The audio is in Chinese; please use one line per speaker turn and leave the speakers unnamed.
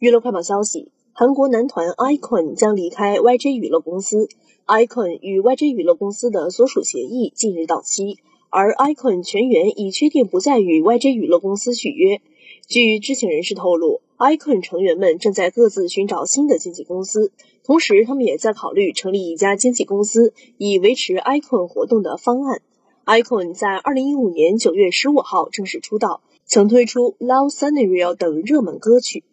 娱乐快报消息：韩国男团 ICON 将离开 YG 娱乐公司。ICON 与 YG 娱乐公司的所属协议近日到期，而 ICON 全员已确定不再与 YG 娱乐公司续约。据知情人士透露，ICON 成员们正在各自寻找新的经纪公司，同时他们也在考虑成立一家经纪公司以维持 ICON 活动的方案。ICON 在二零一五年九月十五号正式出道，曾推出《Love Scenario》等热门歌曲。